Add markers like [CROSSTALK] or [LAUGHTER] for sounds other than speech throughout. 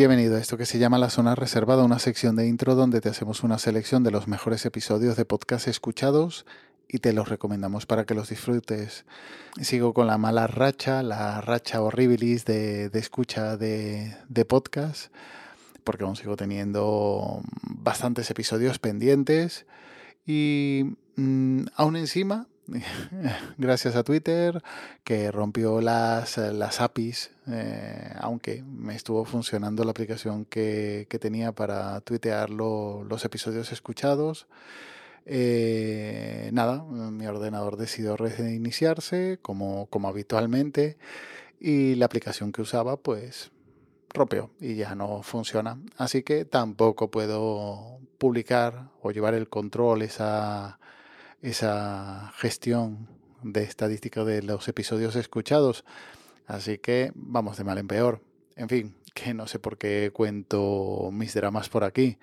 Bienvenido a esto que se llama La Zona Reservada, una sección de intro donde te hacemos una selección de los mejores episodios de podcast escuchados y te los recomendamos para que los disfrutes. Sigo con la mala racha, la racha horribilis de, escucha de, podcast, porque aún sigo teniendo bastantes episodios pendientes y mm, aún encima [LAUGHS] gracias a Twitter, que rompió las, las APIs, eh, aunque me estuvo funcionando la aplicación que, tenía para tuitear los episodios escuchados. Eh, nada, mi ordenador decidió reiniciarse como, como habitualmente y la aplicación que usaba pues rompió y ya no funciona. Así que tampoco puedo publicar o llevar el control, esa esa gestión de estadística de los episodios escuchados. Así que vamos de mal en peor. En fin, que no sé por qué cuento mis dramas por aquí.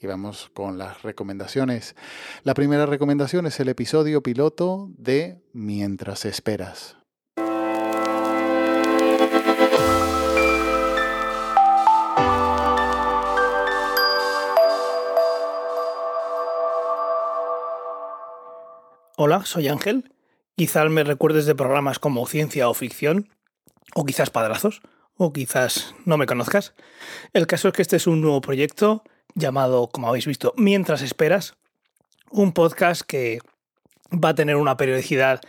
Y vamos con las recomendaciones. La primera recomendación es el episodio piloto de Mientras esperas. Hola, soy Ángel. Quizás me recuerdes de programas como Ciencia o Ficción, o quizás Padrazos, o quizás no me conozcas. El caso es que este es un nuevo proyecto llamado, como habéis visto, Mientras Esperas, un podcast que va a tener una periodicidad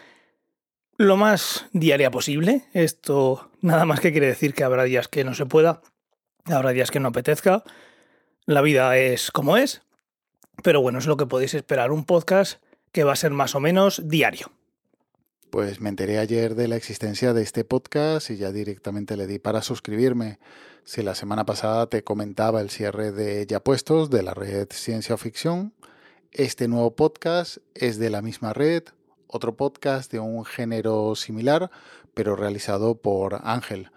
lo más diaria posible. Esto nada más que quiere decir que habrá días que no se pueda, habrá días que no apetezca. La vida es como es, pero bueno, es lo que podéis esperar, un podcast que va a ser más o menos diario. Pues me enteré ayer de la existencia de este podcast y ya directamente le di para suscribirme. Si la semana pasada te comentaba el cierre de Ya Puestos de la red Ciencia o Ficción, este nuevo podcast es de la misma red, otro podcast de un género similar, pero realizado por Ángel.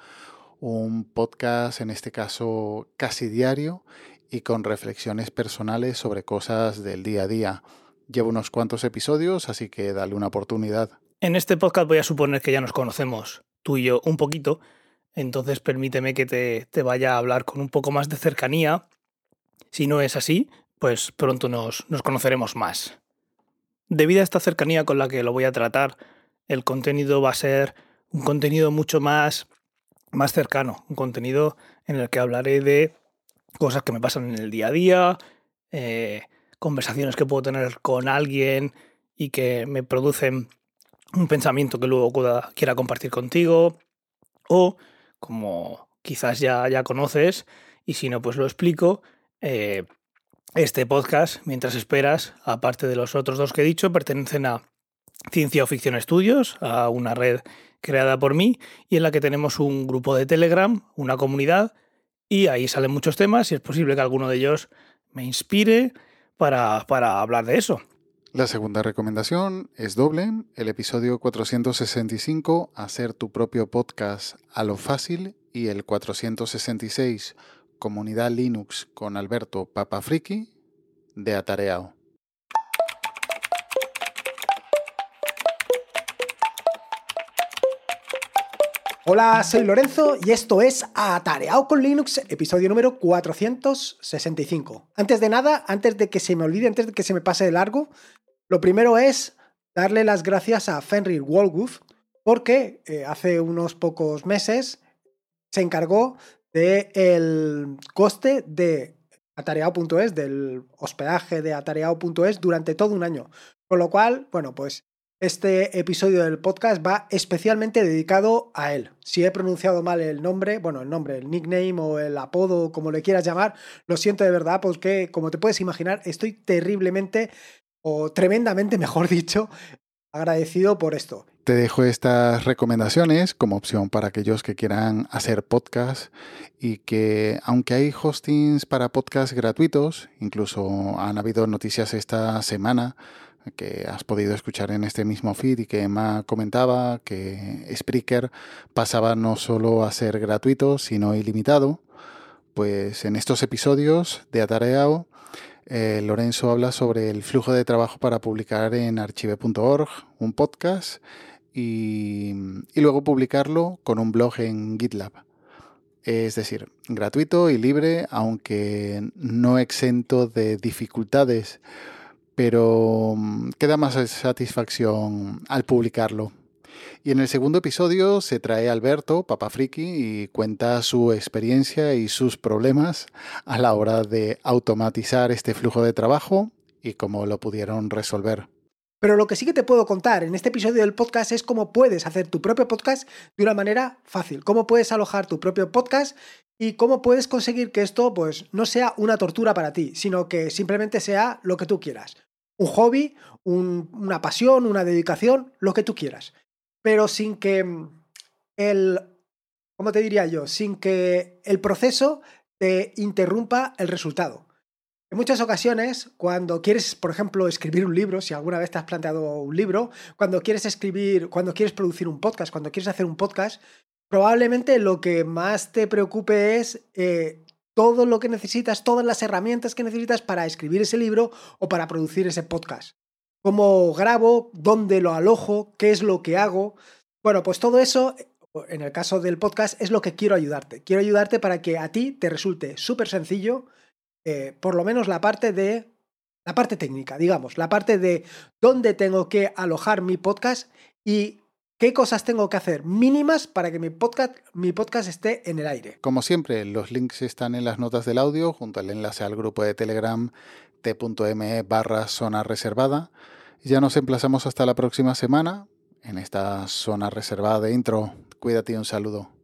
Un podcast, en este caso, casi diario y con reflexiones personales sobre cosas del día a día. Llevo unos cuantos episodios, así que dale una oportunidad. En este podcast voy a suponer que ya nos conocemos, tú y yo, un poquito, entonces permíteme que te, te vaya a hablar con un poco más de cercanía. Si no es así, pues pronto nos, nos conoceremos más. Debido a esta cercanía con la que lo voy a tratar, el contenido va a ser un contenido mucho más, más cercano, un contenido en el que hablaré de cosas que me pasan en el día a día, eh, conversaciones que puedo tener con alguien y que me producen un pensamiento que luego quiera compartir contigo. O, como quizás ya, ya conoces, y si no, pues lo explico, eh, este podcast, mientras esperas, aparte de los otros dos que he dicho, pertenecen a Ciencia o Ficción Estudios, a una red creada por mí y en la que tenemos un grupo de Telegram, una comunidad, y ahí salen muchos temas y es posible que alguno de ellos me inspire para, hablar de eso. La segunda recomendación es doble, el episodio 465, hacer tu propio podcast a lo fácil, y el 466, comunidad Linux con Alberto Papafriki, de Atareao. Hola, soy Lorenzo y esto es Atareado con Linux, episodio número 465. Antes de nada, antes de que se me olvide, antes de que se me pase de largo, lo primero es darle las gracias a Fenrir Wolguth porque eh, hace unos pocos meses se encargó del coste de atareado.es, del hospedaje de atareado.es durante todo un año. Con lo cual, bueno, pues este episodio del podcast va especialmente dedicado a él. Si he pronunciado mal el nombre, bueno, el nombre, el nickname o el apodo, como le quieras llamar, lo siento de verdad, porque como te puedes imaginar, estoy terriblemente o tremendamente, [LAUGHS] mejor dicho, agradecido por esto. Te dejo estas recomendaciones como opción para aquellos que quieran hacer podcast y que aunque hay hostings para podcast gratuitos, incluso han habido noticias esta semana que has podido escuchar en este mismo feed y que Emma comentaba que Spreaker pasaba no solo a ser gratuito, sino ilimitado, pues en estos episodios de Atareao, eh, Lorenzo habla sobre el flujo de trabajo para publicar en archive.org un podcast y, y luego publicarlo con un blog en GitLab. Es decir, gratuito y libre, aunque no exento de dificultades, pero mm, queda más satisfacción al publicarlo. Y en el segundo episodio se trae Alberto, Papa Friki, y cuenta su experiencia y sus problemas a la hora de automatizar este flujo de trabajo y cómo lo pudieron resolver. Pero lo que sí que te puedo contar en este episodio del podcast es cómo puedes hacer tu propio podcast de una manera fácil, cómo puedes alojar tu propio podcast y cómo puedes conseguir que esto pues no sea una tortura para ti, sino que simplemente sea lo que tú quieras. Un hobby, una pasión, una dedicación, lo que tú quieras pero sin que mm, el, ¿cómo te diría yo? Sin que el proceso te interrumpa el resultado. En muchas ocasiones, cuando quieres, por ejemplo, escribir un libro, si alguna vez te has planteado un libro, cuando quieres escribir, cuando quieres producir un podcast, cuando quieres hacer un podcast, probablemente lo que más te preocupe es eh, todo lo que necesitas, todas las herramientas que necesitas para escribir ese libro o para producir ese podcast cómo grabo, dónde lo alojo, qué es lo que hago. Bueno, pues todo eso, en el caso del podcast, es lo que quiero ayudarte. Quiero ayudarte para que a ti te resulte súper sencillo, eh, por lo menos la parte de... La parte técnica, digamos, la parte de dónde tengo que alojar mi podcast y qué cosas tengo que hacer mínimas para que mi podcast, mi podcast esté en el aire. Como siempre, los links están en las notas del audio junto al enlace al grupo de Telegram t.me barra zona reservada. Ya nos emplazamos hasta la próxima semana en esta zona reservada de intro. Cuídate y un saludo.